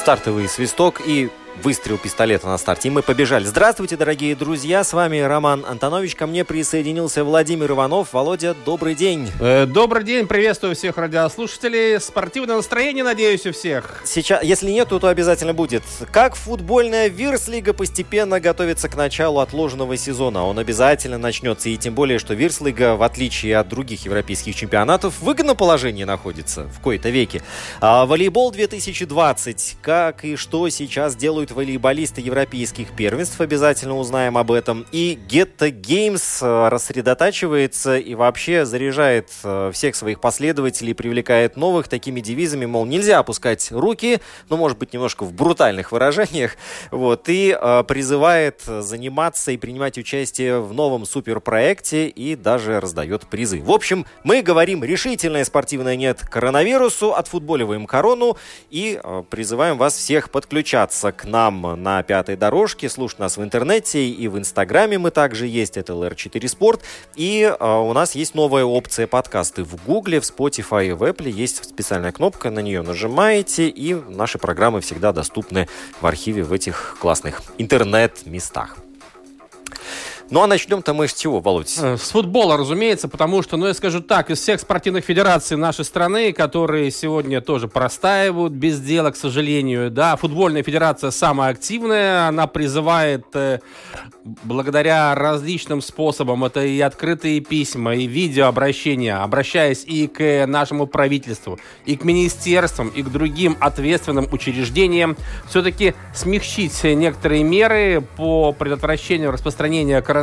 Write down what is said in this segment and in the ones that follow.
Стартовый свисток и выстрел пистолета на старте. И мы побежали. Здравствуйте, дорогие друзья. С вами Роман Антонович. Ко мне присоединился Владимир Иванов. Володя, добрый день. Э, добрый день. Приветствую всех радиослушателей. Спортивное настроение, надеюсь, у всех. Сейчас, если нет, то обязательно будет. Как футбольная Вирслига постепенно готовится к началу отложенного сезона. Он обязательно начнется. И тем более, что Вирслига, в отличие от других европейских чемпионатов, в выгодном положении находится в кои-то веке. А волейбол 2020. Как и что сейчас делают волейболисты европейских первенств, обязательно узнаем об этом. И Getta Games э, рассредотачивается и вообще заряжает э, всех своих последователей, привлекает новых такими девизами, мол, нельзя опускать руки, ну, может быть, немножко в брутальных выражениях, вот, и э, призывает заниматься и принимать участие в новом суперпроекте и даже раздает призы. В общем, мы говорим решительное спортивное нет коронавирусу, отфутболиваем корону и призываем вас всех подключаться к нам на пятой дорожке, слушать нас в интернете и в Инстаграме мы также есть, это LR4 Sport. И э, у нас есть новая опция подкасты в Гугле, в Spotify и в Apple. Есть специальная кнопка, на нее нажимаете, и наши программы всегда доступны в архиве в этих классных интернет-местах. Ну а начнем-то мы с чего, Володь? Э, с футбола, разумеется, потому что, ну я скажу так, из всех спортивных федераций нашей страны, которые сегодня тоже простаивают без дела, к сожалению, да, футбольная федерация самая активная, она призывает э, благодаря различным способам, это и открытые письма, и видеообращения, обращаясь и к нашему правительству, и к министерствам, и к другим ответственным учреждениям, все-таки смягчить некоторые меры по предотвращению распространения коронавируса,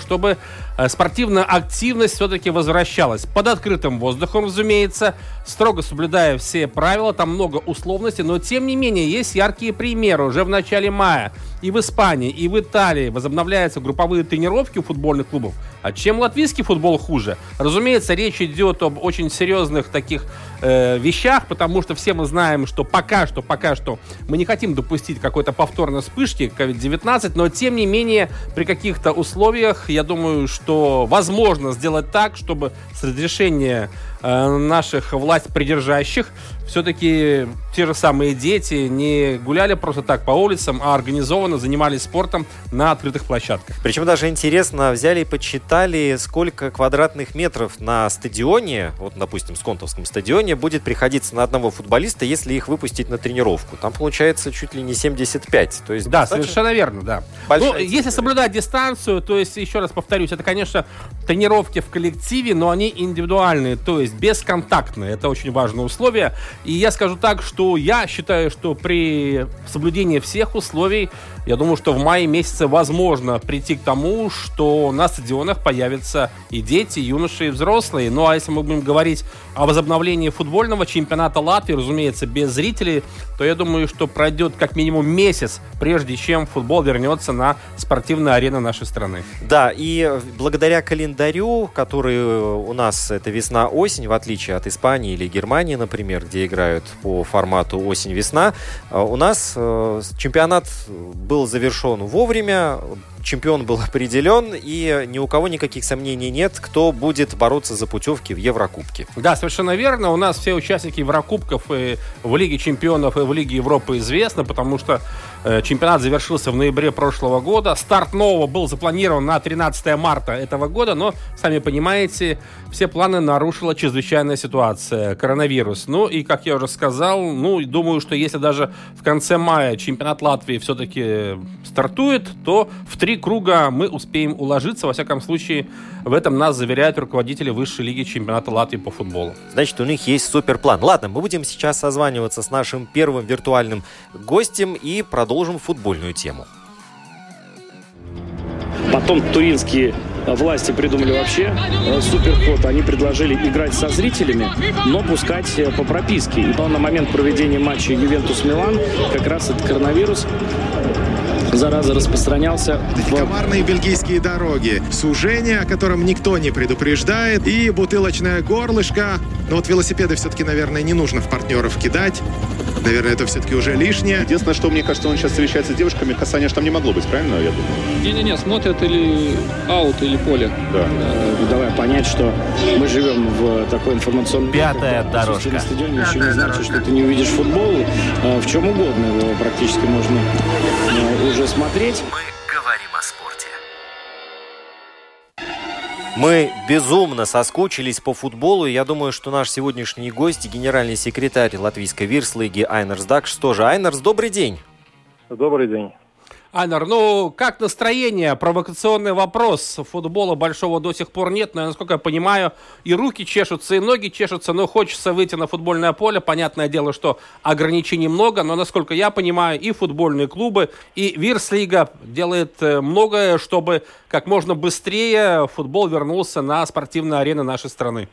чтобы э, спортивная активность все-таки возвращалась. Под открытым воздухом, разумеется, строго соблюдая все правила, там много условностей, но тем не менее есть яркие примеры уже в начале мая и в Испании, и в Италии возобновляются групповые тренировки у футбольных клубов. А чем латвийский футбол хуже? Разумеется, речь идет об очень серьезных таких э, вещах, потому что все мы знаем, что пока что, пока что мы не хотим допустить какой-то повторной вспышки COVID-19, но тем не менее при каких-то условиях, я думаю, что возможно сделать так, чтобы с разрешения э, наших власть придержащих все-таки те же самые дети не гуляли просто так по улицам, а организованно занимались спортом на открытых площадках. Причем даже интересно, взяли и подсчитали, сколько квадратных метров на стадионе, вот, допустим, Сконтовском стадионе, будет приходиться на одного футболиста, если их выпустить на тренировку. Там получается чуть ли не 75. То есть да, совершенно верно, да. Ну, если соблюдать дистанцию, то есть, еще раз повторюсь, это, конечно, тренировки в коллективе, но они индивидуальные, то есть бесконтактные. Это очень важное условие. И я скажу так, что я считаю, что при соблюдении всех условий, я думаю, что в мае месяце возможно прийти к тому, что на стадионах появятся и дети, и юноши, и взрослые. Ну а если мы будем говорить о возобновлении футбольного чемпионата Латвии, разумеется, без зрителей, то я думаю, что пройдет как минимум месяц, прежде чем футбол вернется на спортивные арены нашей страны. Да, и благодаря календарю, который у нас это весна-осень, в отличие от Испании или Германии, например, где играют по формату осень-весна. А у нас э, чемпионат был завершен вовремя, чемпион был определен, и ни у кого никаких сомнений нет, кто будет бороться за путевки в Еврокубке. Да, совершенно верно. У нас все участники Еврокубков и в Лиге чемпионов, и в Лиге Европы известны, потому что э, чемпионат завершился в ноябре прошлого года. Старт нового был запланирован на 13 марта этого года, но, сами понимаете, все планы нарушила чрезвычайная ситуация, коронавирус. Ну и, как я уже сказал, ну, думаю, что если даже в конце мая чемпионат Латвии все-таки стартует, то в три круга мы успеем уложиться. Во всяком случае, в этом нас заверяют руководители высшей лиги чемпионата Латвии по футболу. Значит, у них есть суперплан. Ладно, мы будем сейчас созваниваться с нашим первым виртуальным гостем и продолжим футбольную тему. Потом туринские власти придумали вообще э, суперход. Они предложили играть со зрителями, но пускать э, по прописке. И на момент проведения матча Ювентус-Милан как раз этот коронавирус зараза распространялся. В... Комарные бельгийские дороги, сужение, о котором никто не предупреждает, и бутылочное горлышко. Но вот велосипеды все-таки, наверное, не нужно в партнеров кидать. Наверное, это все-таки уже лишнее. Единственное, что мне кажется, он сейчас встречается с девушками, касания же там не могло быть, правильно, я думаю? Не-не-не, смотрят или аут, или поле. Да. Э, давай понять, что мы живем в такой информационной... Пятая дорожка. На стадионе еще не значит, что ты не увидишь футбол. Э, в чем угодно его практически можно э, уже смотреть. Мы говорим о спорте. Мы безумно соскучились по футболу. Я думаю, что наш сегодняшний гость, генеральный секретарь латвийской вирслиги Айнерс Дакш тоже. Айнерс, добрый день. Добрый день. Айнер, ну как настроение? Провокационный вопрос. Футбола большого до сих пор нет, но, насколько я понимаю, и руки чешутся, и ноги чешутся, но хочется выйти на футбольное поле. Понятное дело, что ограничений много, но, насколько я понимаю, и футбольные клубы, и Вирслига делает э, многое, чтобы как можно быстрее футбол вернулся на спортивные арены нашей страны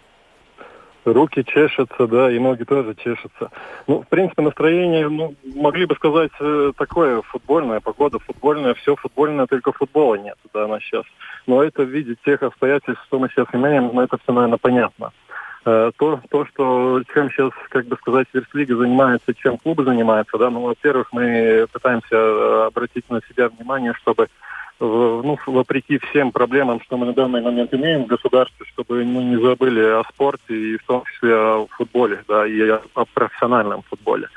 руки чешутся, да, и ноги тоже чешутся. Ну, в принципе, настроение, ну, могли бы сказать, э, такое футбольное, погода футбольная, все футбольное, только футбола нет, да, на сейчас. Но это в виде тех обстоятельств, что мы сейчас имеем, ну, это все, наверное, понятно. Э, то, то, что чем сейчас, как бы сказать, Верслига занимается, чем клубы занимаются, да, ну, во-первых, мы пытаемся э, обратить на себя внимание, чтобы ну, вопреки всем проблемам, что мы на данный момент имеем в государстве, чтобы мы не забыли о спорте и в том числе о футболе, да, и о, профессиональном футболе.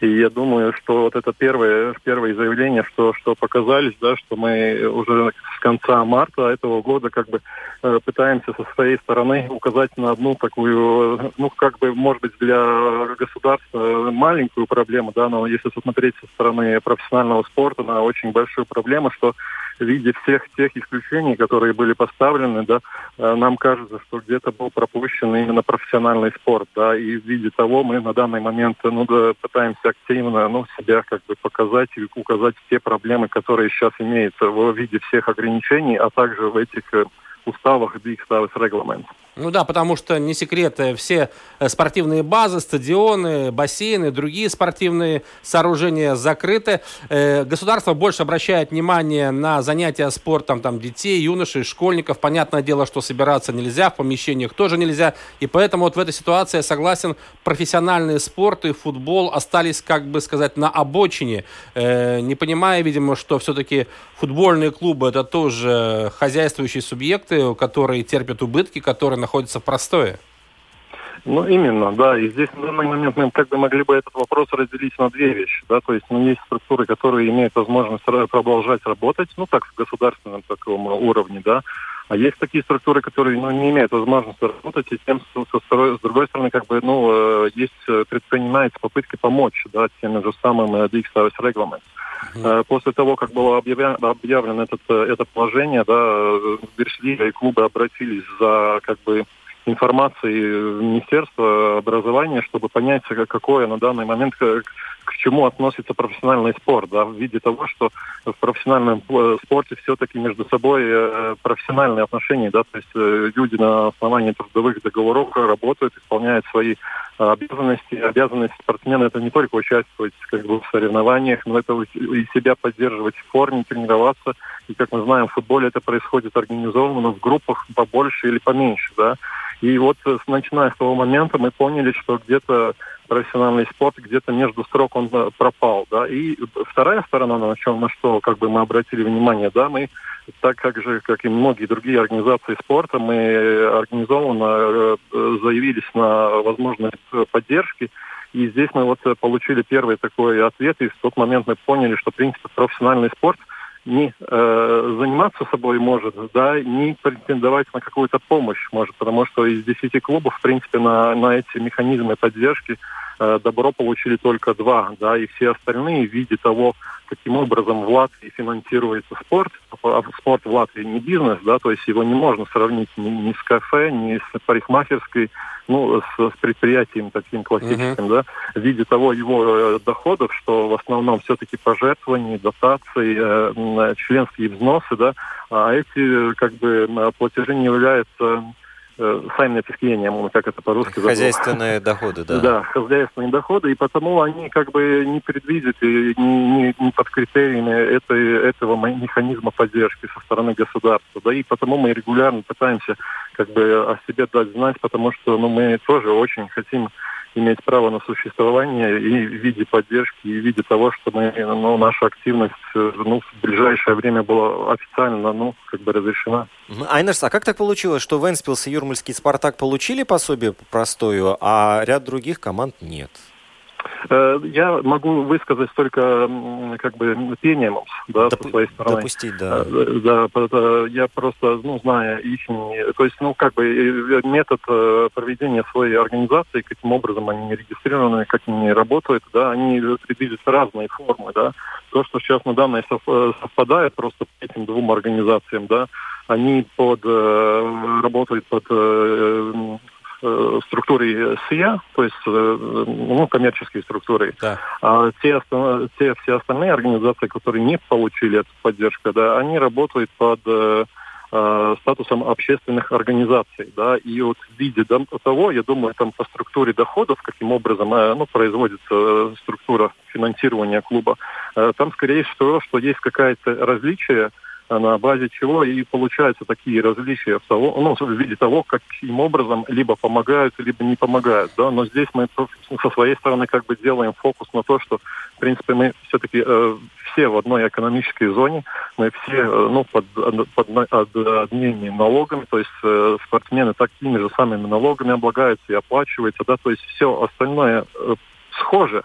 И я думаю, что вот это первое, первое заявление, что, что показались, да, что мы уже с конца марта этого года как бы э, пытаемся со своей стороны указать на одну такую, ну, как бы, может быть, для государства маленькую проблему, да, но если посмотреть со стороны профессионального спорта на очень большую проблему, что в виде всех тех исключений, которые были поставлены, да, э, нам кажется, что где-то был пропущен именно профессиональный спорт, да, и в виде того мы на данный момент, ну, да, пытаемся активно, ну, себя как бы показать и указать те проблемы, которые сейчас имеются в виде всех ограничений, а также в этих э, уставах Бигставис регламент. Ну да, потому что не секрет, э, все э, спортивные базы, стадионы, бассейны, другие спортивные сооружения закрыты. Э, государство больше обращает внимание на занятия спортом там, детей, юношей, школьников. Понятное дело, что собираться нельзя, в помещениях тоже нельзя. И поэтому вот в этой ситуации, я согласен, профессиональные спорты, футбол остались, как бы сказать, на обочине. Не понимая, видимо, что все-таки футбольные клубы это тоже хозяйствующие субъекты, которые терпят убытки, которые находится в простое. Ну, именно, да. И здесь на данный момент мы как бы могли бы этот вопрос разделить на две вещи. Да? То есть ну, есть структуры, которые имеют возможность продолжать работать, ну, так, в государственном таком уровне, да. А есть такие структуры, которые ну, не имеют возможности работать, и тем, со, со, с другой стороны, как бы, ну, э, есть, э, предпринимается попытки помочь, да, тем же самым DX Service Reglaments. Mm-hmm. После того, как было объявлено, объявлено этот, это положение, да, Бершлига и клубы обратились за как бы информацией в Министерство образования, чтобы понять, какое на данный момент, к, чему относится профессиональный спорт, да, в виде того, что в профессиональном э, спорте все-таки между собой э, профессиональные отношения, да, то есть э, люди на основании трудовых договоров работают, исполняют свои обязанности. Обязанность спортсмена это не только участвовать как бы, в соревнованиях, но это и себя поддерживать в форме, тренироваться. И как мы знаем, в футболе это происходит организованно в группах побольше или поменьше, да. И вот э, начиная с того момента мы поняли, что где-то профессиональный спорт где-то между строк он э, пропал, да. И вторая сторона, на чем на что как бы мы обратили внимание, да, мы так как же, как и многие другие организации спорта, мы организованно э, заявились на возможность поддержки. И здесь мы вот получили первый такой ответ, и в тот момент мы поняли, что, в принципе, профессиональный спорт – не э, заниматься собой может, да, не претендовать на какую-то помощь может, потому что из десяти клубов, в принципе, на, на эти механизмы поддержки добро получили только два, да, и все остальные в виде того, каким образом в Латвии финансируется спорт, а спорт в Латвии не бизнес, да, то есть его не можно сравнить ни, ни с кафе, ни с парикмахерской, ну, с, с предприятием таким классическим, uh-huh. да, в виде того его э, доходов, что в основном все-таки пожертвования, дотации, э, членские взносы, да, а эти как бы платежи не являются Э, сами написание, как это по-русски Хозяйственные доходы, да. Да, хозяйственные доходы, и потому они как бы не предвидят и не, не, не под критериями этой, этого механизма поддержки со стороны государства. Да, и потому мы регулярно пытаемся как бы о себе дать знать, потому что ну, мы тоже очень хотим иметь право на существование и в виде поддержки, и в виде того, что мы, ну, наша активность э, ну, в ближайшее время была официально ну, как бы разрешена. Айнерс, а как так получилось, что Венспилс и Юрмальский Спартак получили пособие по простою, а ряд других команд нет? Э, я могу высказать только как бы пением, да, Доп- со своей стороны. Допустить, да. Э, да, я просто, ну, зная их, то есть, ну, как бы э, метод проведения своей организации, каким образом они регистрированы, как они работают, да, они предвидят разные формы, да. То, что сейчас на данной совпадает просто этим двум организациям, да, они под, работают под э, структуре СИА, то есть э, ну, коммерческие структуры. Да. А те, те все остальные организации, которые не получили эту поддержку, да, они работают под э, статусом общественных организаций, да, и вот в виде того, я думаю, там по структуре доходов, каким образом ну, производится структура финансирования клуба, там скорее всего, что есть какое-то различие на базе чего и получаются такие различия в, того, ну, в виде того, каким образом либо помогают, либо не помогают. Да? Но здесь мы со своей стороны как бы делаем фокус на то, что, в принципе, мы все-таки э, все в одной экономической зоне, мы все э, ну, под, под, под одними налогами, то есть э, спортсмены такими же самыми налогами облагаются и оплачиваются, да, то есть все остальное э, схоже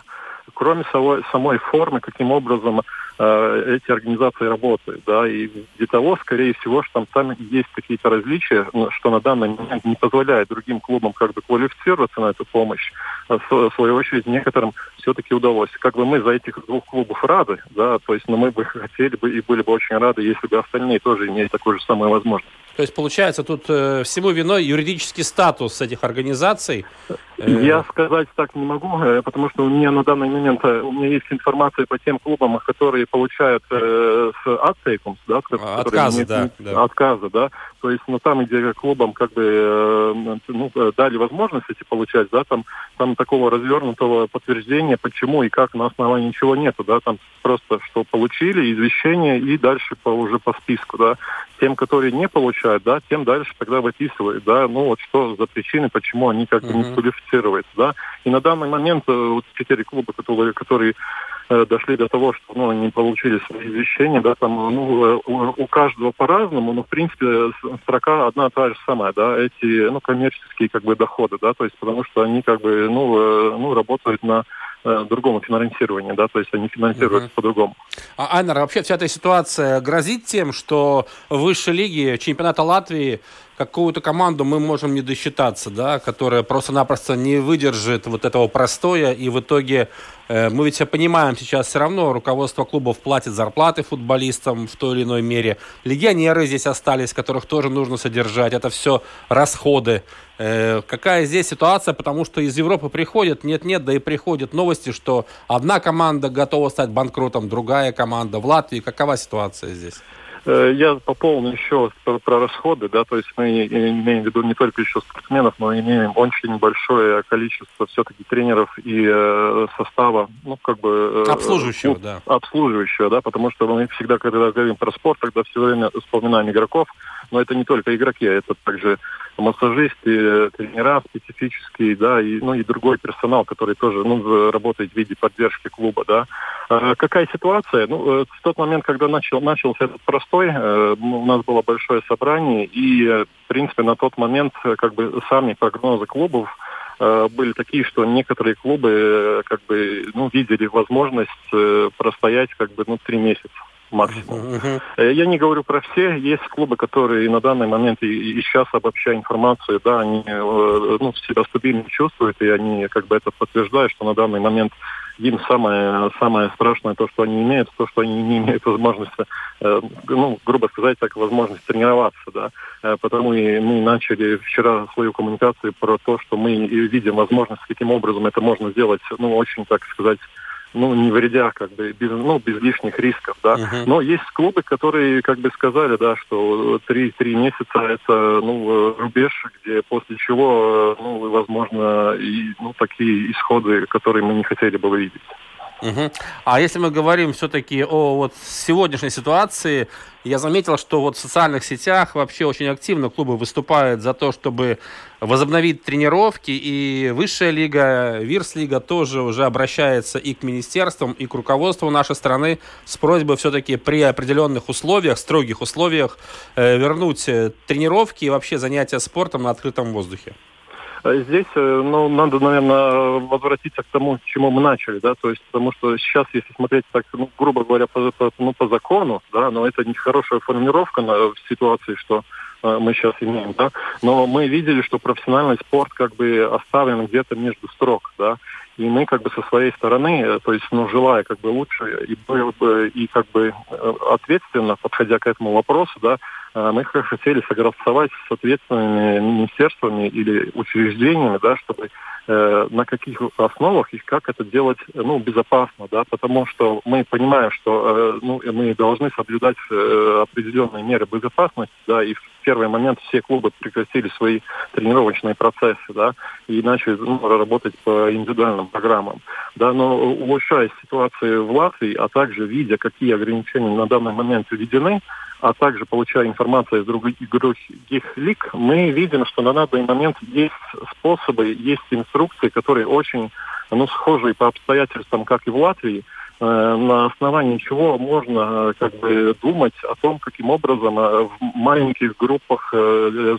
кроме самой, самой формы, каким образом э, эти организации работают, да, и для того, скорее всего, что там, там есть какие-то различия, что на данный момент не позволяет другим клубам как бы квалифицироваться на эту помощь, а в свою очередь некоторым все-таки удалось. Как бы мы за этих двух клубов рады, да, то есть, но мы бы хотели бы и были бы очень рады, если бы остальные тоже имели такую же самую возможность. То есть, получается, тут э, всему виной юридический статус этих организаций? Э, Я сказать так не могу, э, потому что у меня на данный момент э, у меня есть информация по тем клубам, которые получают э, с отцейком, да, отказы, да, да. Отказы, да. То есть, ну там, где клубам как бы э, ну, дали возможность эти получать, да, там, там такого развернутого подтверждения, почему и как на основании ничего нету, да, там просто что получили, извещение и дальше по, уже по списку, да. Тем, которые не получают да, тем дальше тогда выписывают, да, ну вот что за причины, почему они как бы не квалифицируются, да. И на данный момент э, вот четыре клуба, которые, которые э, дошли до того, что ну, они получили свои извещения, да, там, ну, э, у, у каждого по-разному, но, в принципе, строка одна та же самая, да, эти, ну, коммерческие, как бы, доходы, да, то есть, потому что они, как бы, ну, ну работают на э, другому финансированию, да, то есть они финансируются uh-huh. по-другому. А, Айнер, а вообще вся эта ситуация грозит тем, что в высшей лиге чемпионата Латвии какую-то команду мы можем не досчитаться, да, которая просто-напросто не выдержит вот этого простоя, и в итоге э, мы ведь все понимаем сейчас все равно, руководство клубов платит зарплаты футболистам в той или иной мере, легионеры здесь остались, которых тоже нужно содержать, это все расходы. Э, какая здесь ситуация, потому что из Европы приходят, нет-нет, да и приходят новости, что одна команда готова стать банкротом, другая команда в Латвии. Какова ситуация здесь? Э, я пополню еще про, про расходы, да, то есть мы имеем в виду не только еще спортсменов, но имеем очень большое количество все-таки тренеров и э, состава, ну, как бы... Э, обслуживающего, ну, да. Обслуживающего, да, потому что мы всегда, когда говорим про спорт, тогда все время вспоминаем игроков, но это не только игроки, а это также массажисты, тренера специфические, да, и, ну, и другой персонал, который тоже, ну, работает в виде поддержки клуба, да. А какая ситуация? Ну, э, в тот момент, когда начал, начался этот простой, э, у нас было большое собрание, и, э, в принципе, на тот момент, как бы, сами прогнозы клубов были такие, что некоторые клубы как бы ну, видели возможность простоять как бы ну три месяца максимум. Uh-huh. Я не говорю про все, есть клубы, которые на данный момент и, и сейчас обобщая информацию, да, они ну, себя стабильно чувствуют, и они как бы это подтверждают, что на данный момент им самое, самое страшное то, что они имеют, то, что они не имеют возможности, э, ну, грубо сказать, так, возможность тренироваться, да. Э, потому и мы начали вчера свою коммуникацию про то, что мы видим возможность, каким образом это можно сделать, ну, очень, так сказать, ну, не вредя, как бы, без, ну, без лишних рисков, да. Uh-huh. Но есть клубы, которые, как бы, сказали, да, что три-три месяца это, ну, рубеж, где после чего, ну, возможно, и, ну, такие исходы, которые мы не хотели бы видеть. Угу. А если мы говорим все-таки о вот сегодняшней ситуации, я заметил, что вот в социальных сетях вообще очень активно клубы выступают за то, чтобы возобновить тренировки, и высшая лига, Вирс-лига тоже уже обращается и к министерствам, и к руководству нашей страны с просьбой все-таки при определенных условиях, строгих условиях э, вернуть э, тренировки и вообще занятия спортом на открытом воздухе. А здесь, э, ну, надо, наверное, возвратиться к тому, с чему мы начали, да, то есть, потому что сейчас, если смотреть так, ну, грубо говоря, по, по, ну, по закону, да, но это не хорошая формулировка на, в ситуации, что э, мы сейчас имеем, да, но мы видели, что профессиональный спорт как бы оставлен где-то между строк, да, и мы как бы со своей стороны, э, то есть, ну, желая как бы лучше и, и как бы ответственно подходя к этому вопросу, да, мы хотели согласовать с ответственными министерствами или учреждениями, да, чтобы э, на каких основах и как это делать ну, безопасно, да, потому что мы понимаем, что э, ну, мы должны соблюдать э, определенные меры безопасности, да, и в первый момент все клубы прекратили свои тренировочные процессы, да, и начали ну, работать по индивидуальным программам, да, но улучшая ситуацию в Латвии, а также видя, какие ограничения на данный момент введены, а также получая информацию из других, лиг, мы видим, что на данный момент есть способы, есть инструкции, которые очень ну, схожие по обстоятельствам, как и в Латвии, э, на основании чего можно э, как бы думать о том, каким образом э, в маленьких группах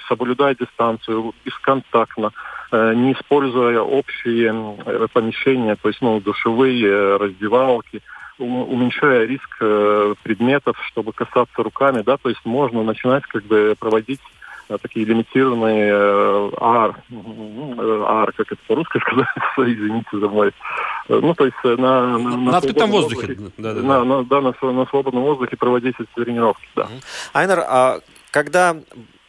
соблюдая дистанцию, бесконтактно, не используя общие помещения, то есть ну, душевые, раздевалки, уменьшая риск э, предметов, чтобы касаться руками, да, то есть можно начинать как бы проводить э, такие лимитированные э, АР, АР, как это по-русски сказать, извините за мой. Ну, то есть на... На, на, на открытом воздухе. воздухе. Да, да, на, на, да, на, на свободном воздухе проводить эти тренировки, да. Айнер, а когда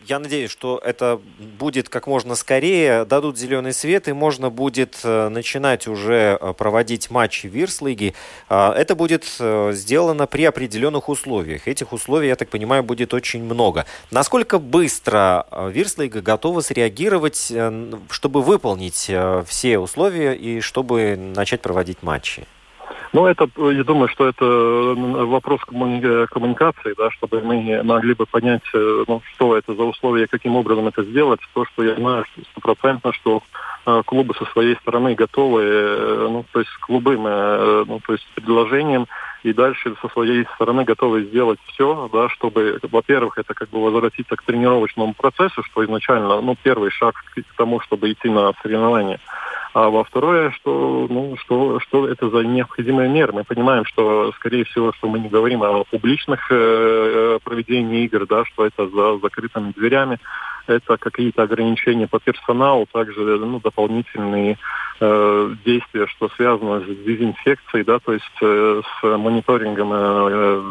я надеюсь, что это будет как можно скорее, дадут зеленый свет, и можно будет э, начинать уже э, проводить матчи Вирслиги. А, это будет э, сделано при определенных условиях. Этих условий, я так понимаю, будет очень много. Насколько быстро Вирслига готова среагировать, чтобы выполнить все условия и чтобы начать проводить матчи? Ну, это, я думаю, что это вопрос коммуникации, да, чтобы мы могли бы понять, э, ну, что это за условия, каким образом это сделать. То, что я знаю стопроцентно, что э, клубы со своей стороны готовы, э, ну, то есть клубы, ну, то есть предложением и дальше со своей стороны готовы сделать все, да, чтобы, во-первых, это как бы возвратиться к тренировочному процессу, что изначально, ну, первый шаг к тому, чтобы идти на соревнования. А во второе, что, ну, что, что это за необходимые меры. Мы понимаем, что, скорее всего, что мы не говорим о публичных э, э проведении игр, да, что это за закрытыми дверями, это какие-то ограничения по персоналу, также ну, дополнительные э, действия, что связано с дезинфекцией, да, то есть э, с мониторингом э,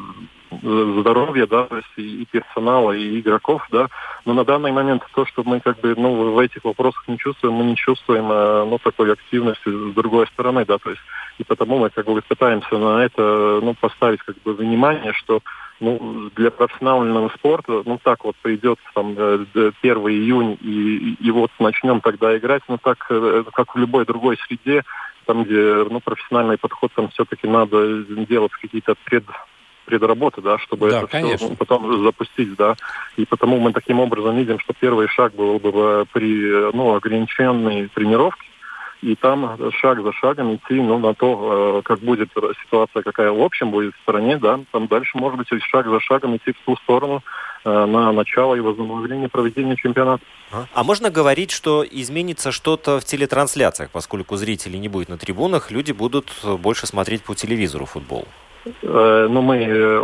здоровья, да, то есть и, персонала, и игроков, да. Но на данный момент то, что мы как бы, ну, в этих вопросах не чувствуем, мы не чувствуем, э, ну, такой активности с другой стороны, да, то есть и потому мы как бы пытаемся на это, ну, поставить как бы внимание, что ну, для профессионального спорта, ну, так вот придет там 1 э, июнь, и, и вот начнем тогда играть, ну, так, э, как в любой другой среде, там, где, ну, профессиональный подход, там все-таки надо делать какие-то пред, предработы, да, чтобы да, это конечно. все потом запустить, да. И потому мы таким образом видим, что первый шаг был бы при ну, ограниченной тренировке, и там шаг за шагом идти ну, на то, э, как будет ситуация, какая в общем будет в стране, да, там дальше, может быть, шаг за шагом идти в ту сторону э, на начало и возобновление проведения чемпионата. А можно говорить, что изменится что-то в телетрансляциях, поскольку зрителей не будет на трибунах, люди будут больше смотреть по телевизору футбол? Э, но мы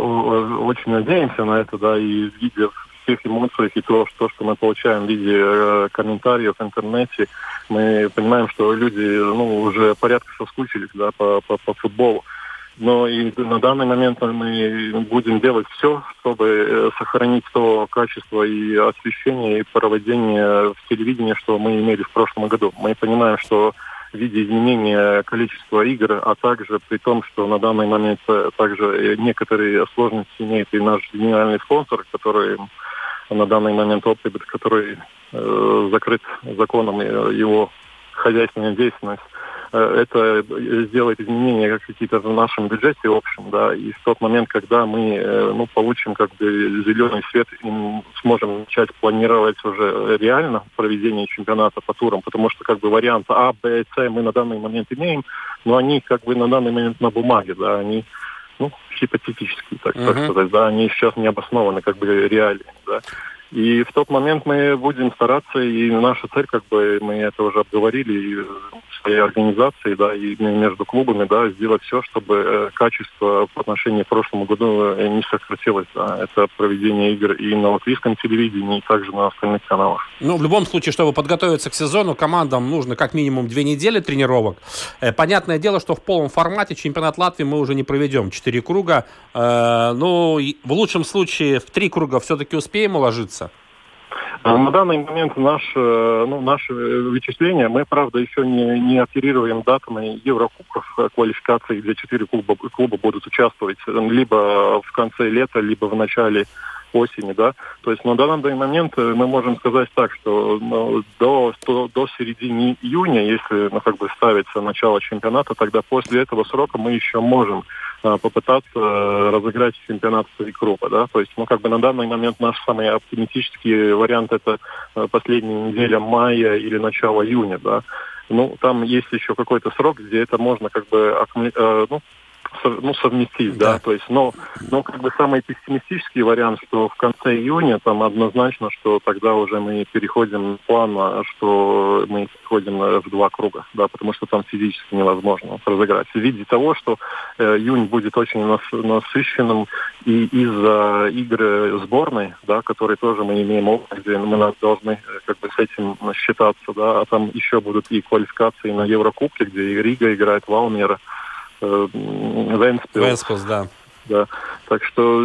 очень надеемся на это, да, и видя всех эмоциях и то, что, что мы получаем в виде э, комментариев в интернете, мы понимаем, что люди ну, уже порядка соскучились да, по, по, по футболу. Но и на данный момент мы будем делать все, чтобы сохранить то качество и освещение, и проведение в телевидении, что мы имели в прошлом году. Мы понимаем, что в виде изменения количества игр, а также при том, что на данный момент э, также некоторые сложности имеет и наш генеральный спонсор, который на данный момент опыт, который э, закрыт законом э, его хозяйственная деятельность. Э, это сделает изменения какие-то в нашем бюджете общем, да, и в тот момент, когда мы э, ну, получим как бы зеленый свет и сможем начать планировать уже реально проведение чемпионата по турам, потому что как бы варианты А, Б, С мы на данный момент имеем, но они как бы на данный момент на бумаге, да, они ну, гипотетические, так, uh-huh. так сказать, да, они сейчас не обоснованы как бы реально, да. И в тот момент мы будем стараться, и наша цель, как бы мы это уже обговорили, и своей организации, да, и между клубами, да, сделать все, чтобы э, качество по отношению к прошлому году э, не сократилось. Да. Это проведение игр и на латвийском телевидении, и также на остальных каналах. Ну, в любом случае, чтобы подготовиться к сезону, командам нужно как минимум две недели тренировок. Э, понятное дело, что в полном формате чемпионат Латвии мы уже не проведем. Четыре круга. Ну, в лучшем случае в три круга все-таки успеем уложиться на данный момент наш, э, ну, наше вычисление, мы, правда, еще не, не оперируем датами Еврокубков э, квалификации, где четыре клуба, клуба будут участвовать либо в конце лета, либо в начале осени, да. То есть на данный момент мы можем сказать так, что ну, до, до, до середины июня, если ну, как бы ставится начало чемпионата, тогда после этого срока мы еще можем а, попытаться э, разыграть чемпионат своей группы, да, то есть, ну, как бы на данный момент наш самый оптимистический вариант это э, последняя неделя мая или начало июня, да, ну, там есть еще какой-то срок, где это можно как бы э, ну, ну, совместить, да. да, то есть, но, но как бы самый пессимистический вариант, что в конце июня там однозначно, что тогда уже мы переходим в план, что мы переходим в два круга, да, потому что там физически невозможно разыграть. В виде того, что э, июнь будет очень нас, насыщенным и из-за игры сборной, да, которые тоже мы имеем опыт, где мы должны э, как бы с этим считаться, да, а там еще будут и квалификации на Еврокубке, где и Рига играет, Валмера, Ehm, Ventspils. Ventspils Да. Так что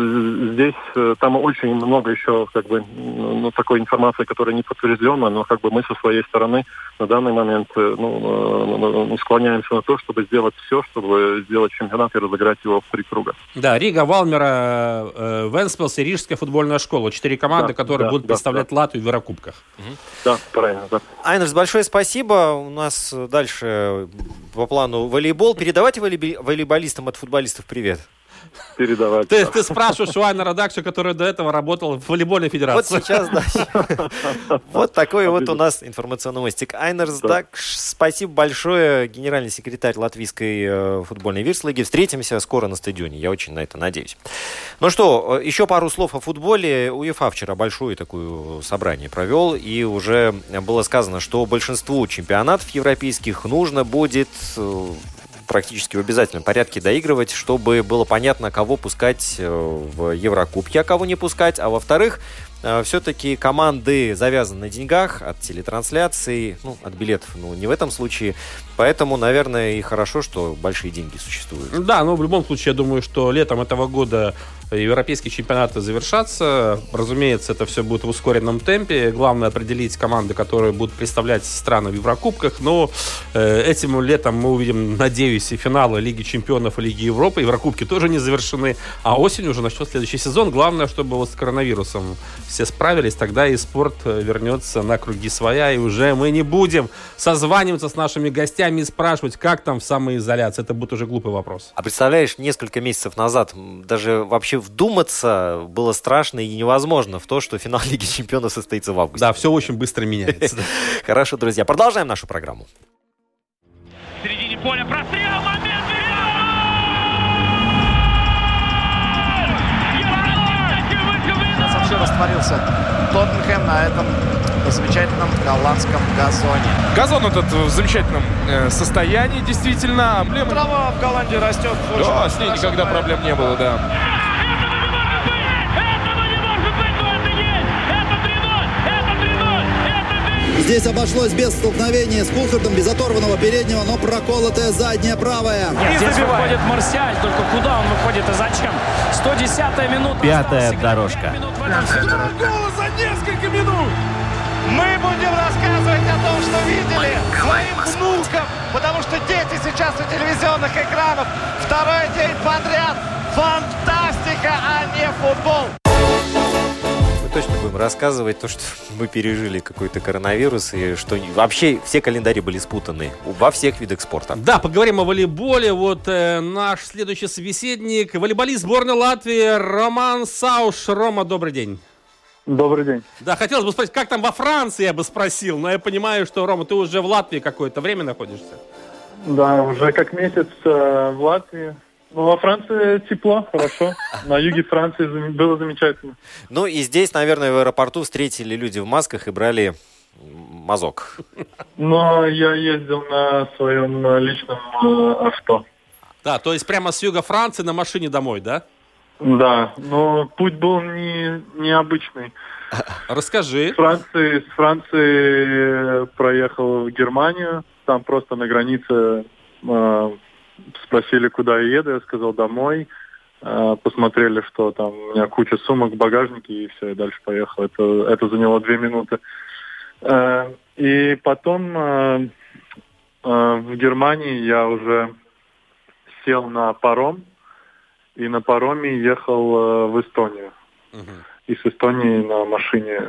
здесь э, там очень много еще как бы ну, такой информации, которая не подтверждена, но как бы мы со своей стороны на данный момент э, ну, э, склоняемся на то, чтобы сделать все, чтобы сделать чемпионат и разыграть его в три круга. Да, Рига, Валмера, э, Венспилс и Рижская футбольная школа. Четыре команды, да, которые да, будут да, представлять да. Латвию в Еврокубках. Угу. Да, правильно. Да. Айнерс, большое спасибо. У нас дальше по плану волейбол. Передавайте волейболистам от футболистов привет передавать. Ты, ты спрашиваешь у Айна Радакчу, который до этого работал в волейбольной федерации. Вот сейчас, да. Вот такой вот у нас информационный мостик. Айнер Дакш, спасибо большое, генеральный секретарь Латвийской э, футбольной вирслиги. Встретимся скоро на стадионе, я очень на это надеюсь. Ну что, э, еще пару слов о футболе. УЕФА вчера большое такое собрание провел, и уже было сказано, что большинству чемпионатов европейских нужно будет э, практически в обязательном порядке доигрывать, чтобы было понятно, кого пускать э, в Еврокубке, а кого не пускать. А во-вторых, э, все-таки команды завязаны на деньгах от телетрансляций, ну, от билетов, ну, не в этом случае. Поэтому, наверное, и хорошо, что большие деньги существуют. Да, но в любом случае, я думаю, что летом этого года европейские чемпионаты завершатся. Разумеется, это все будет в ускоренном темпе. Главное определить команды, которые будут представлять страны в Еврокубках. Но э, этим летом мы увидим, надеюсь, и финалы Лиги Чемпионов и Лиги Европы. Еврокубки тоже не завершены. А осенью уже начнет следующий сезон. Главное, чтобы вот с коронавирусом все справились. Тогда и спорт э, вернется на круги своя. И уже мы не будем созваниваться с нашими гостями и спрашивать, как там в самоизоляции. Это будет уже глупый вопрос. А представляешь, несколько месяцев назад даже вообще вдуматься было страшно и невозможно в то, что финал Лиги Чемпионов состоится в августе. Да, все очень быстро меняется. Хорошо, друзья, продолжаем нашу программу. В середине поля прострел, момент! Вообще растворился Тоттенхэм на этом замечательном голландском газоне. Газон этот в замечательном э, состоянии, действительно. Эмблема... Трава в Голландии растет. Да, с ней никогда проблем не было, да. Здесь обошлось без столкновения с Кулхардом, без оторванного переднего, но проколотая задняя правая. Нет, здесь выходит Марсиаль, только куда он выходит и зачем? 110-я минута. Пятая дорожка. Гол за несколько минут! Мы будем рассказывать о том, что видели своим внукам, потому что дети сейчас у телевизионных экранов. Второй день подряд. Фантастика, а не футбол. Точно будем рассказывать то, что мы пережили какой-то коронавирус, и что вообще все календари были спутаны во всех видах спорта. Да, поговорим о волейболе. Вот э, наш следующий собеседник, волейболист сборной Латвии Роман Сауш. Рома, добрый день. Добрый день. Да, хотелось бы спросить, как там во Франции, я бы спросил, но я понимаю, что, Рома, ты уже в Латвии какое-то время находишься. Да, уже как месяц э, в Латвии. Ну, во Франции тепло, хорошо. На юге Франции было замечательно. Ну и здесь, наверное, в аэропорту встретили люди в масках и брали мазок. Но я ездил на своем э, личном э, авто. Да, то есть прямо с юга Франции на машине домой, да? Да, но путь был не, необычный. Расскажи. С Франции, с Франции проехал в Германию. Там просто на границе э, спросили, куда я еду. Я сказал домой. Э, посмотрели, что там у меня куча сумок в багажнике, и все, и дальше поехал. Это, это заняло две минуты. Э, и потом э, в Германии я уже сел на паром, и на пароме ехал в Эстонию. И с Эстонии на машине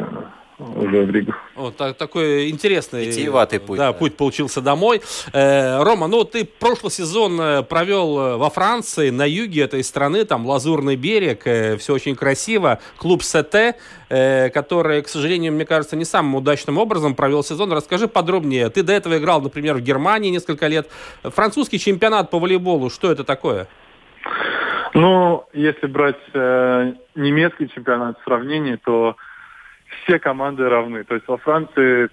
уже в Ригу. Вот так- такой интересный Витиеватый путь, Да, да. путь получился домой. Э, Рома, ну ты прошлый сезон э, провел э, во Франции, на юге этой страны, там Лазурный берег, все очень красиво. Клуб СТ, э, который, к сожалению, мне кажется, не самым удачным образом провел сезон. Расскажи подробнее. Ты до этого играл, например, в Германии несколько лет. Французский чемпионат по волейболу, что это такое? Ну, если брать э, немецкий чемпионат в сравнении, то все команды равны. То есть во Франции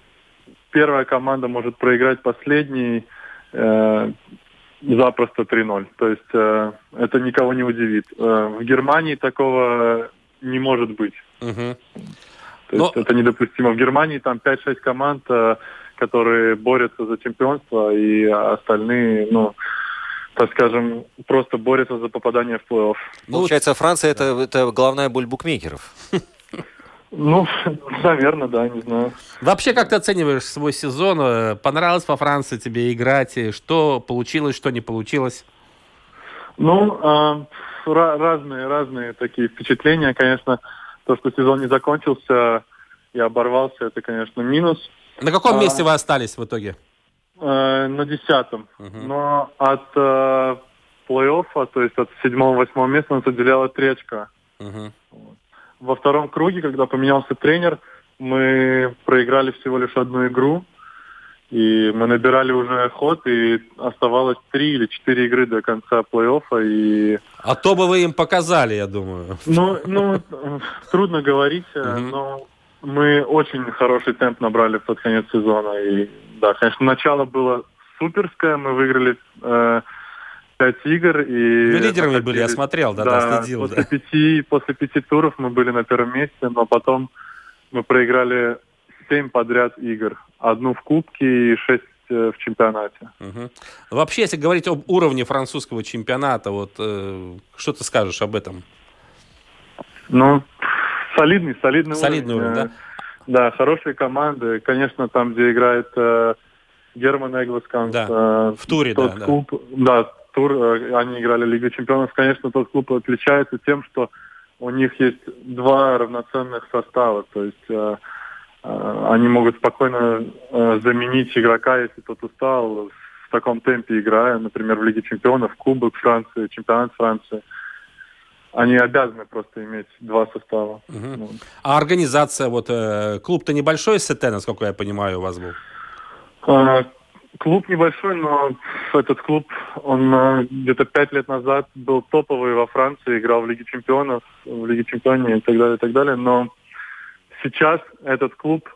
первая команда может проиграть последней э, запросто 3-0. То есть э, это никого не удивит. Э, в Германии такого не может быть. Мгм. То есть это недопустимо. В Германии там 5-6 команд, э, которые борются за чемпионство, и остальные, ну, так скажем, просто борются за попадание в плей-офф. Получается, Франция это, это головная боль букмекеров. Ну, наверное, да, не знаю. Вообще, как ты оцениваешь свой сезон? Э, Понравилось во Франции тебе играть? Что получилось, что не получилось? Ну, ра- разные, разные такие впечатления. Конечно, то, что сезон не закончился и оборвался, это, конечно, минус. На каком А, месте вы остались в итоге? э, на десятом. Но от э, плей-оффа, то есть от седьмого-восьмого места нас отделяло три очка. Во втором круге, когда поменялся тренер, мы проиграли всего лишь одну игру. И мы набирали уже ход, и оставалось три или четыре игры до конца плей-оффа. И А то бы вы им показали, я думаю. Ну, ну, трудно говорить, э, но мы очень хороший темп набрали тот конец сезона. И да, конечно, начало было суперское, мы выиграли э, пять игр. И Вы лидерами находились- были, я смотрел, да, да, следил, После, да. Пяти, после пяти туров мы были на первом месте, но потом мы проиграли семь подряд игр. Одну в Кубке и шесть э, в чемпионате. Мгм. Вообще, если говорить об уровне французского чемпионата, вот э, что ты скажешь об этом? Ну, солидный, солидный, Солидный уровень, Э, Да, хорошие команды. Конечно, там, где играет э, Герман Эглсканс. Да, э, в туре, тот да, да. клуб, да. Тур, э, они играли Лигу чемпионов. Конечно, тот клуб отличается тем, что у них есть два равноценных состава. То есть э, э, они могут спокойно э, заменить игрока, если тот устал, в таком темпе играя, например, в Лиге чемпионов, Кубок Франции, чемпионат Франции. Они обязаны просто иметь два состава. Ну, А организация, вот э, клуб-то небольшой СТ, насколько я понимаю, у вас был. Клуб небольшой, но этот клуб, он а, где-то пять лет назад был топовый во Франции, играл в Лиге Чемпионов, в Лиге Чемпионов и так далее, и так далее. Но сейчас этот клуб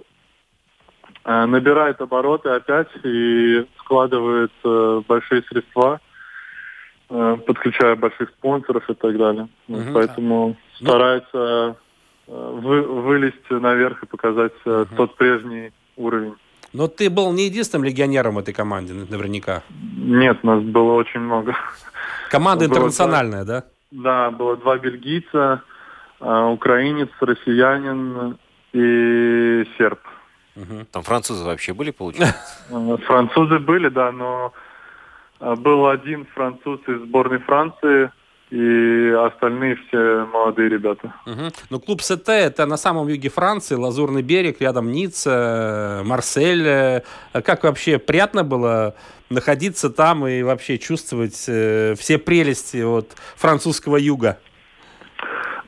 э, набирает обороты опять и вкладывает э, большие средства, э, подключая больших спонсоров и так далее. Мгм. Поэтому старается э, вы, вылезть наверх и показать э, тот прежний уровень. Но ты был не единственным легионером в этой команде, наверняка. Нет, нас было очень много. Команда Было интернациональная, да? Да, было два бельгийца, э, украинец, россиянин и серб. Там французы вообще были, получается? Э, Французы были, да, но э, был один француз из сборной Франции, и остальные все молодые ребята. Мгм. Ну, клуб СТ это на самом юге Франции, Лазурный берег, рядом Ницца, Марсель. Как вообще приятно было находиться там и вообще чувствовать э, все прелести от французского юга?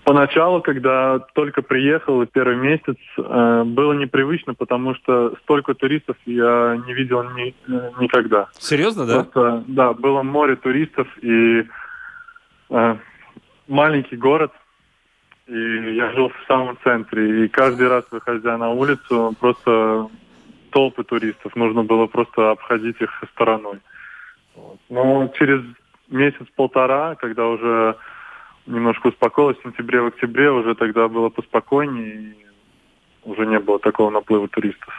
Поначалу, когда только приехал, и первый месяц, э, было непривычно, потому что столько туристов я не видел ни- э, никогда. Серьезно, да? Просто, да, было море туристов и маленький город, и я жил в самом центре, и каждый раз, выходя на улицу, просто толпы туристов, нужно было просто обходить их стороной. Но через месяц-полтора, когда уже немножко успокоилось в сентябре, в октябре, уже тогда было поспокойнее, и уже не было такого наплыва туристов.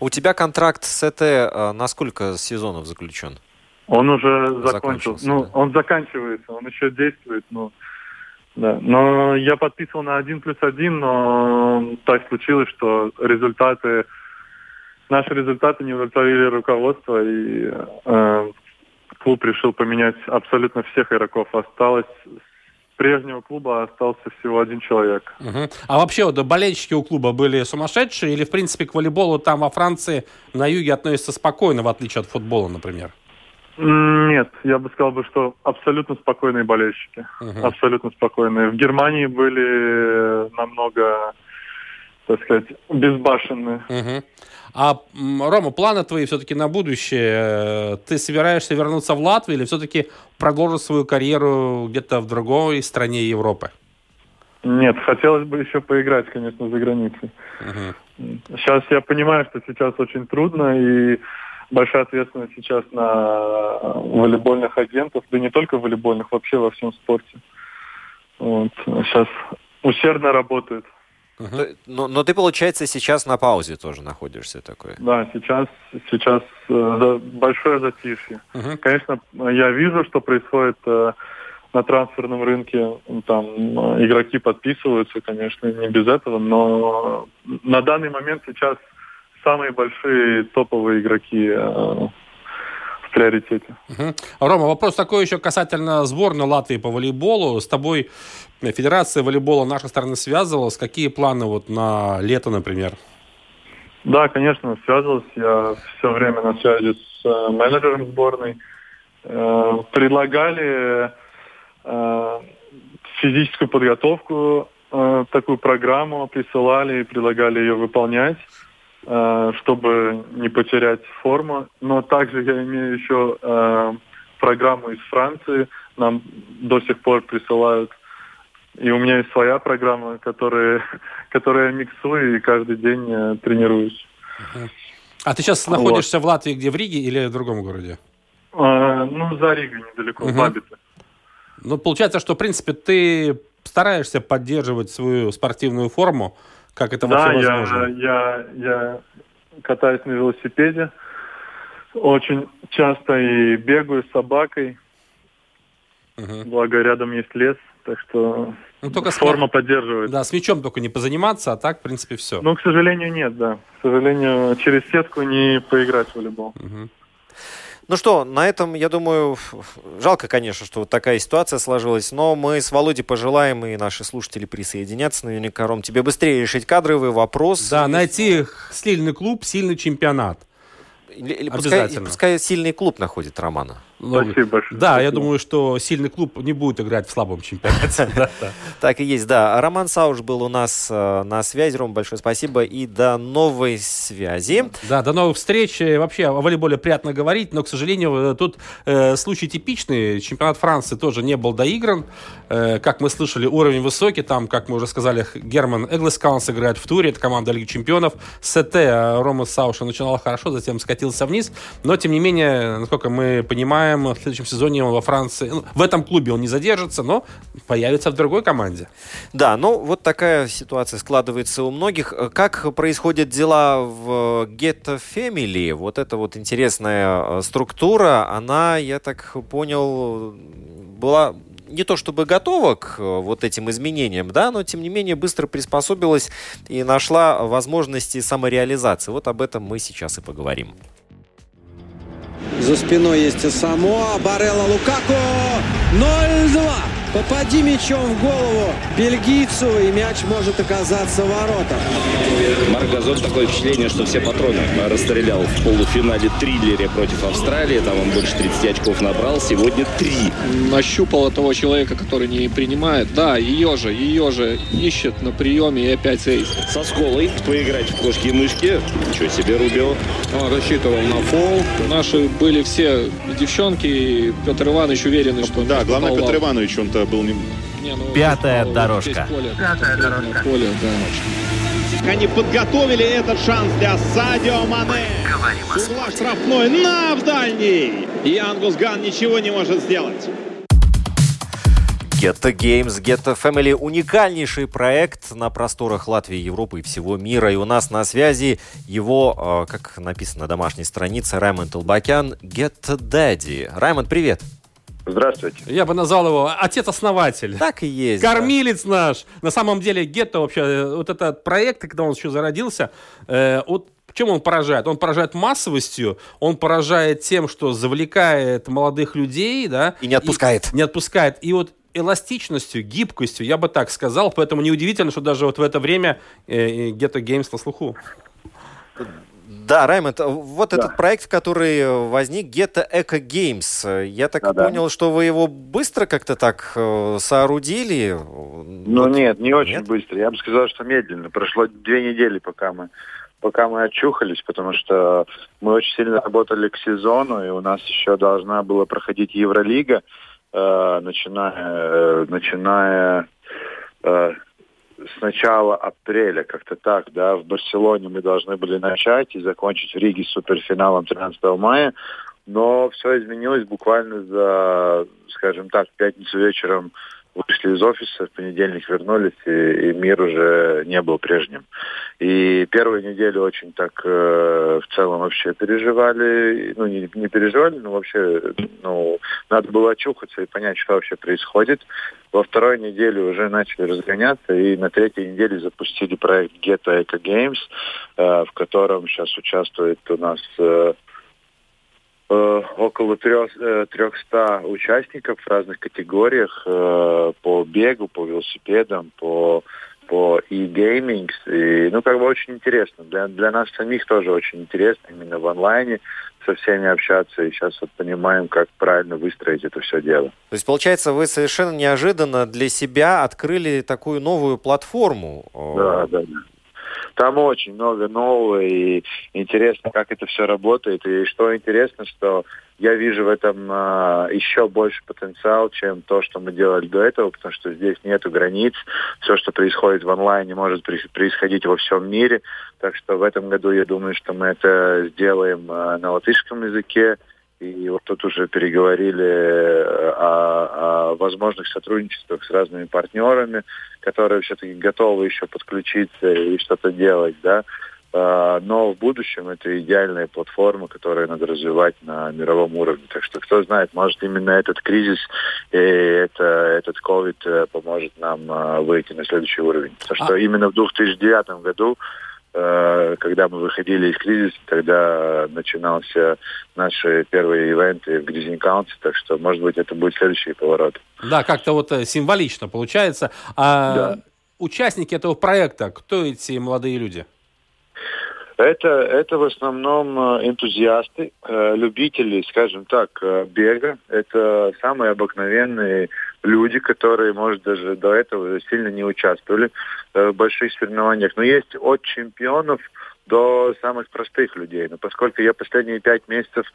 У тебя контракт с ЭТ э, на сколько сезонов заключен? Он уже закончился. Ну, он заканчивается, он еще действует, но да. Но я подписывал на один плюс один, но так случилось, что результаты, наши результаты не удовлетворили руководство, и э, клуб решил поменять абсолютно всех игроков. Осталось с прежнего клуба остался всего один человек. Мгм. А вообще вот болельщики у клуба были сумасшедшие или, в принципе, к волейболу там во Франции на юге относятся спокойно, в отличие от футбола, например? Нет, я бы сказал бы, что абсолютно спокойные болельщики. Мгм. Абсолютно спокойные. В Германии были намного, так сказать, безбашенные. Мгм. А, Рома, планы твои все-таки на будущее? Ты собираешься вернуться в Латвию или все-таки продолжить свою карьеру где-то в другой стране Европы? Нет, хотелось бы еще поиграть, конечно, за границей. Мгм. Сейчас я понимаю, что сейчас очень трудно, и большая ответственность сейчас на волейбольных агентов, да не только волейбольных, вообще во всем спорте. Вот. Сейчас усердно работают. То- Но, но ты, получается, сейчас на паузе тоже находишься такой. Да, сейчас, сейчас э, большое затишье. Мгм. Конечно, я вижу, что происходит э, на трансферном рынке. Там э, игроки подписываются, конечно, не без этого, но на данный момент сейчас самые большие топовые игроки э, в приоритете. Мгм. Рома, вопрос такой еще касательно сборной Латвии по волейболу. С тобой Федерация волейбола нашей страны связывалась. Какие планы вот на лето, например? Да, конечно, связывался. Я все время на связи с э, менеджером сборной. Э, предлагали физическую подготовку, такую программу присылали и предлагали ее выполнять, чтобы не потерять форму. Но также я имею еще э, программу из Франции. Нам до сих пор присылают и у меня есть своя программа, которая, которая я миксую и каждый день э, тренируюсь. А ты сейчас Вот. находишься в Латвии, где в Риге или в другом городе? А, ну, за Ригой недалеко, Мгм. в Бабите. Ну, получается, что, в принципе, ты стараешься поддерживать свою спортивную форму, как это Да, вообще я, возможно. я, я катаюсь на велосипеде очень часто и бегаю с собакой. Благо, рядом есть лес, так что Ну, только с- форма поддерживает. Да, с мячом только не позаниматься, а так, в принципе, все. Ну, к сожалению, нет, да. К сожалению, через сетку не поиграть в волейбол. Ну что, на этом, я думаю, жалко, конечно, что вот такая ситуация сложилась, но мы с Володей пожелаем, и наши слушатели присоединятся наверняка. Ром, тебе быстрее решить кадровый вопрос. Да, найти сильный клуб, сильный чемпионат. Или- или пускай, пускай сильный клуб находит Романа. Ну, Спасибо большое. Да, Спасибо. я думаю, что сильный клуб не будет играть в слабом чемпионате. Так и есть, да. Роман Сауш был у нас э, на связи. Ром, большое спасибо и до новой связи. Да, до новых встреч. Э, Вообще о волейболе приятно говорить, но, к сожалению, э, тут случай типичный. Чемпионат Франции тоже не был доигран. Как мы слышали, уровень высокий. Там, как мы уже сказали, Герман Эглескаунс играет в туре. Это команда Лиги Чемпионов. СТ Рома Сауша начинал хорошо, затем скатился вниз. Но, тем не менее, насколько мы понимаем, в следующем сезоне он во Франции... ну, в этом клубе он не задержится, но появится в другой команде. Да, ну вот такая ситуация складывается у многих. Как происходят дела в Ghetto Family? Вот эта вот интересная э, структура, она, я так понял, была не то чтобы готова к э, вот этим изменениям, да, но тем не менее быстро приспособилась и нашла возможности самореализации. Вот об этом мы сейчас и поговорим. За спиной есть Самоа, Барелла Лукаку. 0-2. Попади мячом в голову бельгийцу, и мяч может оказаться в воротах. Марк Газон такое впечатление, что все патроны расстрелял в полуфинале триллере против Австралии. Там он больше 30 очков набрал. Сегодня три. Нащупала того человека, который не принимает. Да, ее же, ее же ищет на приеме и опять эйс. Со сколой поиграть в кошки и мышки. Ничего себе, Рубио. Он рассчитывал на фол. Наши были все девчонки, и Петр Иванович уверены, что... Да, главное, попал. Петр Иванович, он-то был не... Не, ну, Пятая попал дорожка. поле. Пятая дорожка. Поле, да. Они подготовили этот шанс для Садио Мане. С угла штрафной на в дальний. И Ангус Ган ничего не может сделать. Ghetto Games, Ghetto Family – уникальнейший проект на просторах Латвии, Европы и всего мира. И у нас на связи его, э, как написано на домашней странице, Раймонд Толбакян, Ghetto Daddy. Раймонд, привет! Здравствуйте. Я бы назвал его отец-основатель. Так и есть. Кормилец наш. На самом деле гетто вообще, э, вот этот проект, когда он еще зародился, э, вот чем он поражает? Он поражает массовостью, он поражает тем, что завлекает молодых людей, да. И не отпускает. не отпускает. И вот эластичностью, гибкостью, я бы так сказал. Поэтому неудивительно, что даже вот в это время э, Ghetto Games на слуху. Да, Раймонд, вот этот проект, который возник, Ghetto Eco Games. Я так Да-да. понял, что вы его быстро как-то так э, соорудили? Ну нет, не очень быстро. Я бы сказал, что медленно. Прошло две недели, пока мы пока мы очухались, потому что мы очень сильно работали к сезону, и у нас еще должна была проходить Евролига, э, начиная, э, начиная э, с начала апреля, как-то так, да, в Барселоне мы должны были начать и закончить в Риге суперфиналом 13 мая, но все изменилось буквально за, скажем так, в пятницу вечером вышли из офиса, в понедельник вернулись, и, и мир уже не был прежним. И первую неделю очень так э, в целом вообще переживали, ну не, не переживали, но вообще ну, надо было очухаться и понять, что вообще происходит. Во второй неделе уже начали разгоняться, и на третьей неделе запустили проект Ghetto Eco Games, э, в котором сейчас участвует у нас э, около трех, э, 300 участников в разных категориях э, по бегу, по велосипедам, по по e-gaming. И, ну, как бы очень интересно. Для, для нас самих тоже очень интересно именно в онлайне со всеми общаться. И сейчас вот понимаем, как правильно выстроить это все дело. То есть, получается, вы совершенно неожиданно для себя открыли такую новую платформу. Да, да, да. Там очень много нового и интересно, как это все работает. И что интересно, что я вижу в этом а, еще больше потенциал, чем то, что мы делали до этого, потому что здесь нету границ. Все, что происходит в онлайне, может происходить во всем мире. Так что в этом году я думаю, что мы это сделаем а, на латышском языке. И вот тут уже переговорили э, о, о возможных сотрудничествах с разными партнерами, которые все-таки готовы еще подключиться и что-то делать, да. А, Но в будущем это идеальная платформа, которую надо развивать на мировом уровне. Так что, кто знает, может именно этот кризис и это, этот COVID э, поможет нам а, выйти на следующий уровень. Потому что именно в 2009 году э, когда мы выходили из кризиса, тогда начинался наши первые ивенты в Гризинкаунте, так что, может быть, это будет следующий поворот. Да, как-то вот э, символично получается. А Да. участники этого проекта, кто эти молодые люди? Это, это в основном э, энтузиасты, э, любители, скажем так, э, бега. Это самые обыкновенные люди, которые, может, даже до этого сильно не участвовали в больших соревнованиях. Но есть от чемпионов до самых простых людей. Но поскольку я последние пять месяцев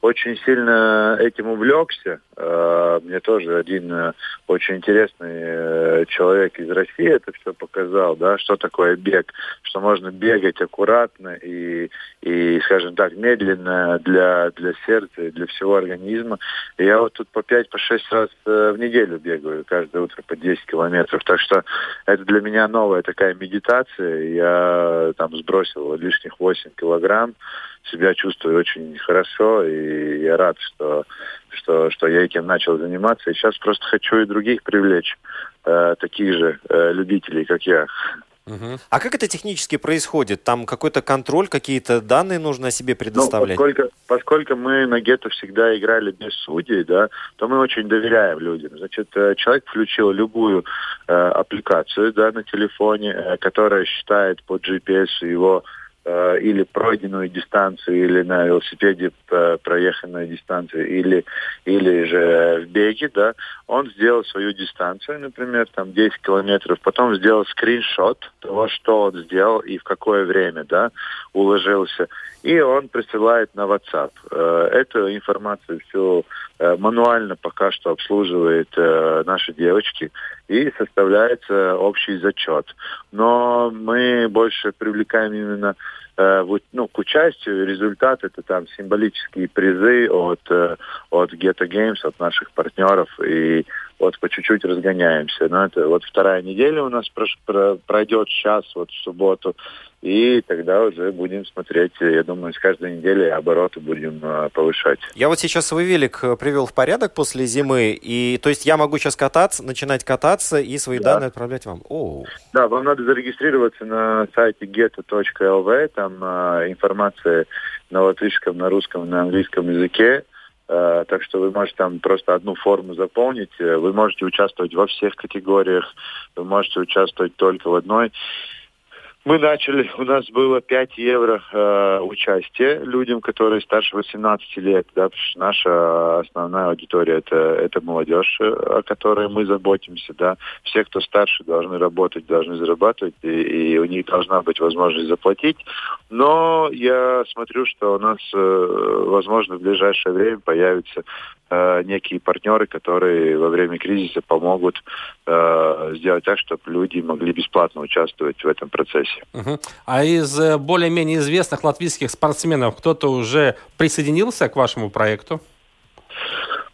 очень сильно этим увлекся, э, мне тоже один э, очень интересный э, человек из России это все показал, да, что такое бег, что можно бегать аккуратно и, и скажем так, медленно для, для сердца и для всего организма. И я вот тут по 5-6 по шесть раз в неделю бегаю, каждое утро по 10 километров. Так что это для меня новая такая медитация. Я там сбросил лишних 8 килограмм, себя чувствую очень хорошо, и я рад, что, что, что я этим начал заниматься. И сейчас просто хочу и других привлечь, э, таких же э, любителей, как я. А как это технически происходит? Там какой-то контроль, какие-то данные нужно о себе предоставлять? Ну, поскольку, поскольку мы на гетто всегда играли без судей, да, то мы очень доверяем людям. Значит, э, человек включил любую э, аппликацию да, на телефоне, э, которая считает по GPS его или пройденную дистанцию, или на велосипеде э, проеханную дистанцию, или, или же в беге, да, он сделал свою дистанцию, например, там 10 километров, потом сделал скриншот того, что он сделал и в какое время, да, уложился, и он присылает на WhatsApp. Э, эту информацию всю мануально пока что обслуживает наши девочки, и составляется общий зачет. Но мы больше привлекаем именно э, ну, к участию. Результат это там символические призы от, э, от Ghetto Games, от наших партнеров. И вот по чуть-чуть разгоняемся. Но это вот вторая неделя у нас пройдет сейчас, вот в субботу. И тогда уже будем смотреть, я думаю, с каждой недели обороты будем э, повышать. Я вот сейчас свой велик э, привел в порядок после зимы, и то есть я могу сейчас кататься, начинать кататься и свои да. данные отправлять вам. О. Да, вам надо зарегистрироваться на сайте geta.lv, там э, информация на латышском, на русском, на английском языке. Uh, так что вы можете там просто одну форму заполнить, вы можете участвовать во всех категориях, вы можете участвовать только в одной. Мы начали, у нас было 5 евро э, участие людям, которые старше 18 лет, да, наша основная аудитория это, это молодежь, э, о которой мы заботимся, да. Все, кто старше, должны работать, должны зарабатывать, и, и у них должна быть возможность заплатить. Но я смотрю, что у нас, э, возможно, в ближайшее время появится э, некие партнеры, которые во время кризиса помогут э, сделать так, чтобы люди могли бесплатно участвовать в этом процессе. Угу. А из э, более-менее известных латвийских спортсменов кто-то уже присоединился к вашему проекту?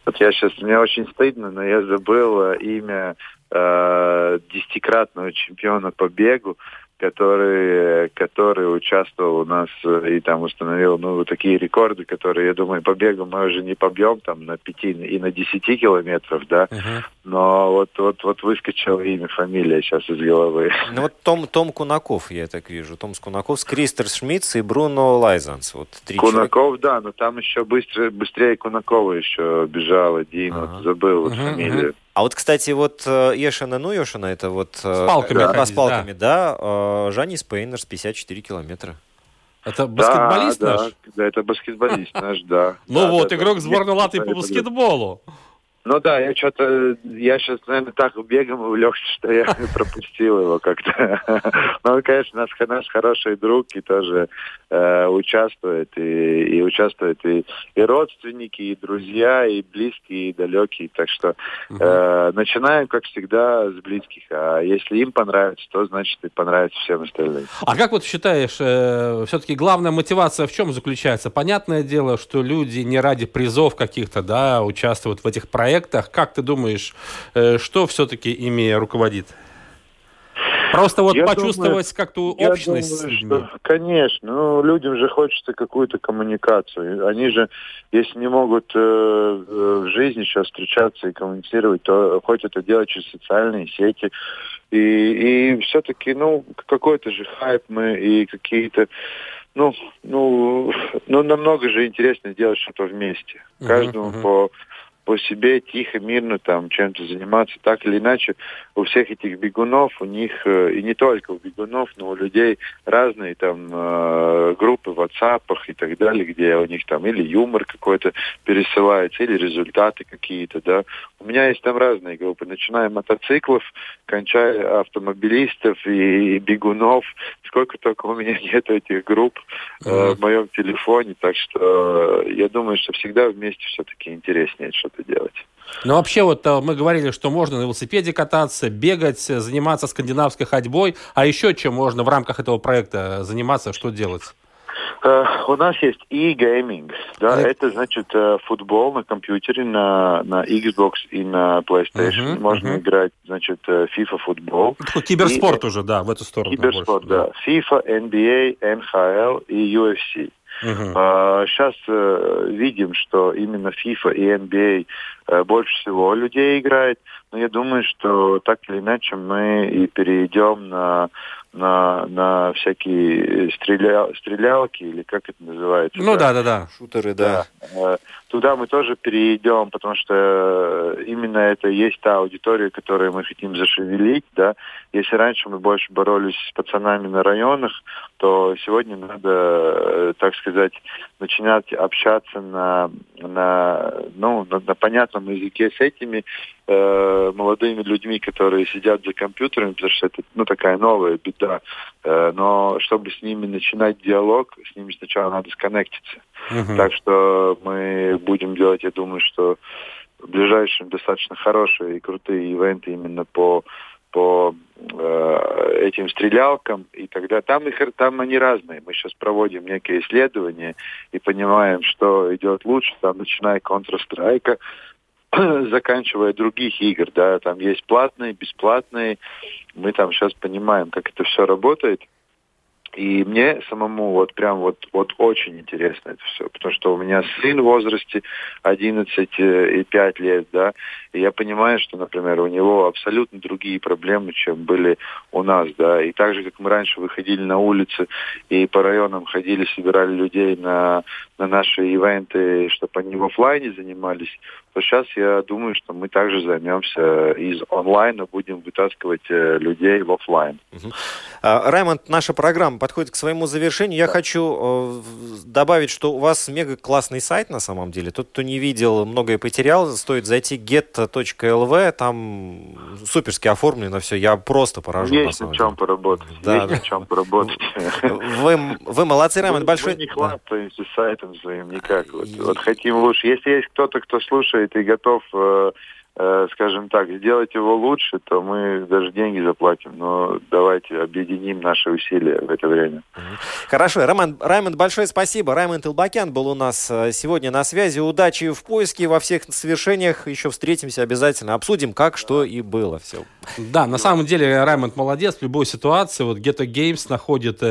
Вот я сейчас, мне очень стыдно, но я забыл имя э, десятикратного чемпиона по бегу который, который участвовал у нас и там установил ну, такие рекорды, которые, я думаю, по бегу мы уже не побьем там на 5 и на 10 километров, да, uh-huh. но вот, вот, вот выскочила имя, фамилия сейчас из головы. Ну вот Том, Том Кунаков, я так вижу, Том Кунаков, Кристер Шмидц и Бруно Лайзанс, вот три Кунаков, человека. да, но там еще быстро, быстрее Кунакова еще бежал один, uh-huh. вот забыл вот uh-huh, фамилию. Uh-huh. А вот, кстати, вот Ешина, ну Ешина, это вот... С палками. Да, да с палками, да. да. Жанни Спейнерс, 54 километра. Это баскетболист да, наш? Да, да, это баскетболист наш, да. Ну вот, игрок сборной Латвии по баскетболу. Ну да, я что-то, я сейчас, наверное, так бегом увлекся, что я пропустил его как-то. Но он, конечно, наш, наш хороший друг и тоже э, участвует, и, и участвует и, и родственники, и друзья, и близкие, и далекие. Так что э, начинаем, как всегда, с близких. А если им понравится, то значит и понравится всем остальным. А как вот считаешь, э, все-таки главная мотивация в чем заключается? Понятное дело, что люди не ради призов каких-то, да, участвуют в этих проектах, проектах. Как ты думаешь, э, что все-таки ими руководит? Просто вот я почувствовать как-то общность думаю, Что, конечно, ну, людям же хочется какую-то коммуникацию. Они же, если не могут э, в жизни сейчас встречаться и коммуницировать, то хоть это делать через социальные сети. И, и все-таки, ну, какой-то же хайп мы и какие-то ну, ну, ну, намного же интереснее делать что-то вместе. Каждому uh-huh, uh-huh. по по себе тихо, мирно там чем-то заниматься. Так или иначе, у всех этих бегунов, у них, э, и не только у бегунов, но у людей разные там э, группы в WhatsApp и так далее, где у них там или юмор какой-то пересылается, или результаты какие-то, да. У меня есть там разные группы, начиная мотоциклов, кончая автомобилистов и, бегунов. Сколько только у меня нет этих групп э, в моем телефоне, так что э, я думаю, что всегда вместе все-таки интереснее что-то делать. Ну, вообще, вот э, мы говорили, что можно на велосипеде кататься, бегать, заниматься скандинавской ходьбой. А еще чем можно в рамках этого проекта заниматься, что делать? Uh, у нас есть e-gaming, да, uh это значит uh, футбол на компьютере, на, на Xbox и на PlayStation. Uh-huh, Можно uh-huh. играть, значит, FIFA футбол. Киберспорт и, уже, да, в эту сторону. Киберспорт, больше, да. да. FIFA, NBA, NHL и UFC. Uh-huh. Uh, сейчас uh, видим, что именно FIFA и NBA uh, больше всего людей играет, но я думаю, что так или иначе мы и перейдем на на, на всякие стреля, стрелялки, или как это называется? Ну да, да, да. Шутеры, да. да. Туда мы тоже перейдем, потому что э, именно это и есть та аудитория, которую мы хотим зашевелить, да. Если раньше мы больше боролись с пацанами на районах, то сегодня надо, э, так сказать, начинать общаться на, на, ну, на, на понятном языке с этими э, молодыми людьми, которые сидят за компьютерами, потому что это ну, такая новая беда. Э, но чтобы с ними начинать диалог, с ними сначала надо сконнектиться. Uh-huh. Так что мы будем делать, я думаю, что в ближайшем достаточно хорошие и крутые ивенты именно по по э, этим стрелялкам, и тогда там их там они разные. Мы сейчас проводим некие исследования и понимаем, что идет лучше, там начиная Counter-Strike, заканчивая других игр, да, там есть платные, бесплатные. Мы там сейчас понимаем, как это все работает. И мне самому вот прям вот, вот очень интересно это все, потому что у меня сын в возрасте 11 э, и 5 лет, да, и я понимаю, что, например, у него абсолютно другие проблемы, чем были у нас, да, и так же, как мы раньше выходили на улицы и по районам ходили, собирали людей на, на наши ивенты, чтобы они в офлайне занимались, то сейчас я думаю, что мы также займемся из онлайна, будем вытаскивать э, людей в офлайн. Угу. Раймонд, наша программа подходит к своему завершению. Я хочу э, добавить, что у вас мега классный сайт на самом деле. Тот, кто не видел, многое потерял. Стоит зайти get.lv, там суперски оформлено все. Я просто поражен. Есть на, на чем деле. поработать. Да, Есть да. чем поработать. Вы, вы молодцы, Раймонд, большой. Мы не хвастаемся да. сайтом своим никак. Вот, вот хотим лучше. Если есть кто-то, кто слушает и готов э, Э, скажем так, сделать его лучше, то мы даже деньги заплатим. Но давайте объединим наши усилия в это время. Хорошо. Роман, Раймонд, большое спасибо. Раймонд Илбакян был у нас э, сегодня на связи. Удачи в поиске, во всех совершениях. Еще встретимся обязательно. Обсудим, как, что и было. Все. Да, на самом деле Раймонд молодец в любой ситуации. Вот Ghetto Games находит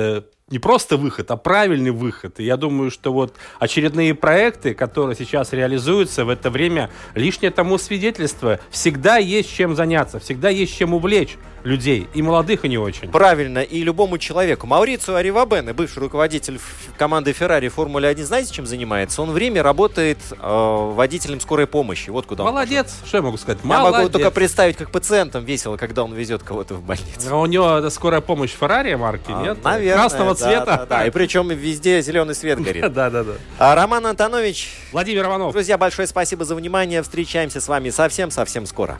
не просто выход, а правильный выход. И я думаю, что вот очередные проекты, которые сейчас реализуются в это время, лишнее тому свидетельство. Всегда есть чем заняться, всегда есть чем увлечь людей, и молодых, и не очень. Правильно, и любому человеку. Маурицио Аривабене, бывший руководитель команды Ferrari Формулы 1, знаете, чем занимается? Он время работает э, водителем скорой помощи. Вот куда Молодец, он что я могу сказать? Я Молодец. могу только представить, как пациентам весело, когда он везет кого-то в больницу. А у него скорая помощь Ferrari марки, а, нет? Наверное. Красного цвета. Да, да, И причем везде зеленый свет горит. Да, да, да. А Роман Антонович. Владимир Иванов. Друзья, большое спасибо за внимание. Встречаемся с вами совсем-совсем скоро.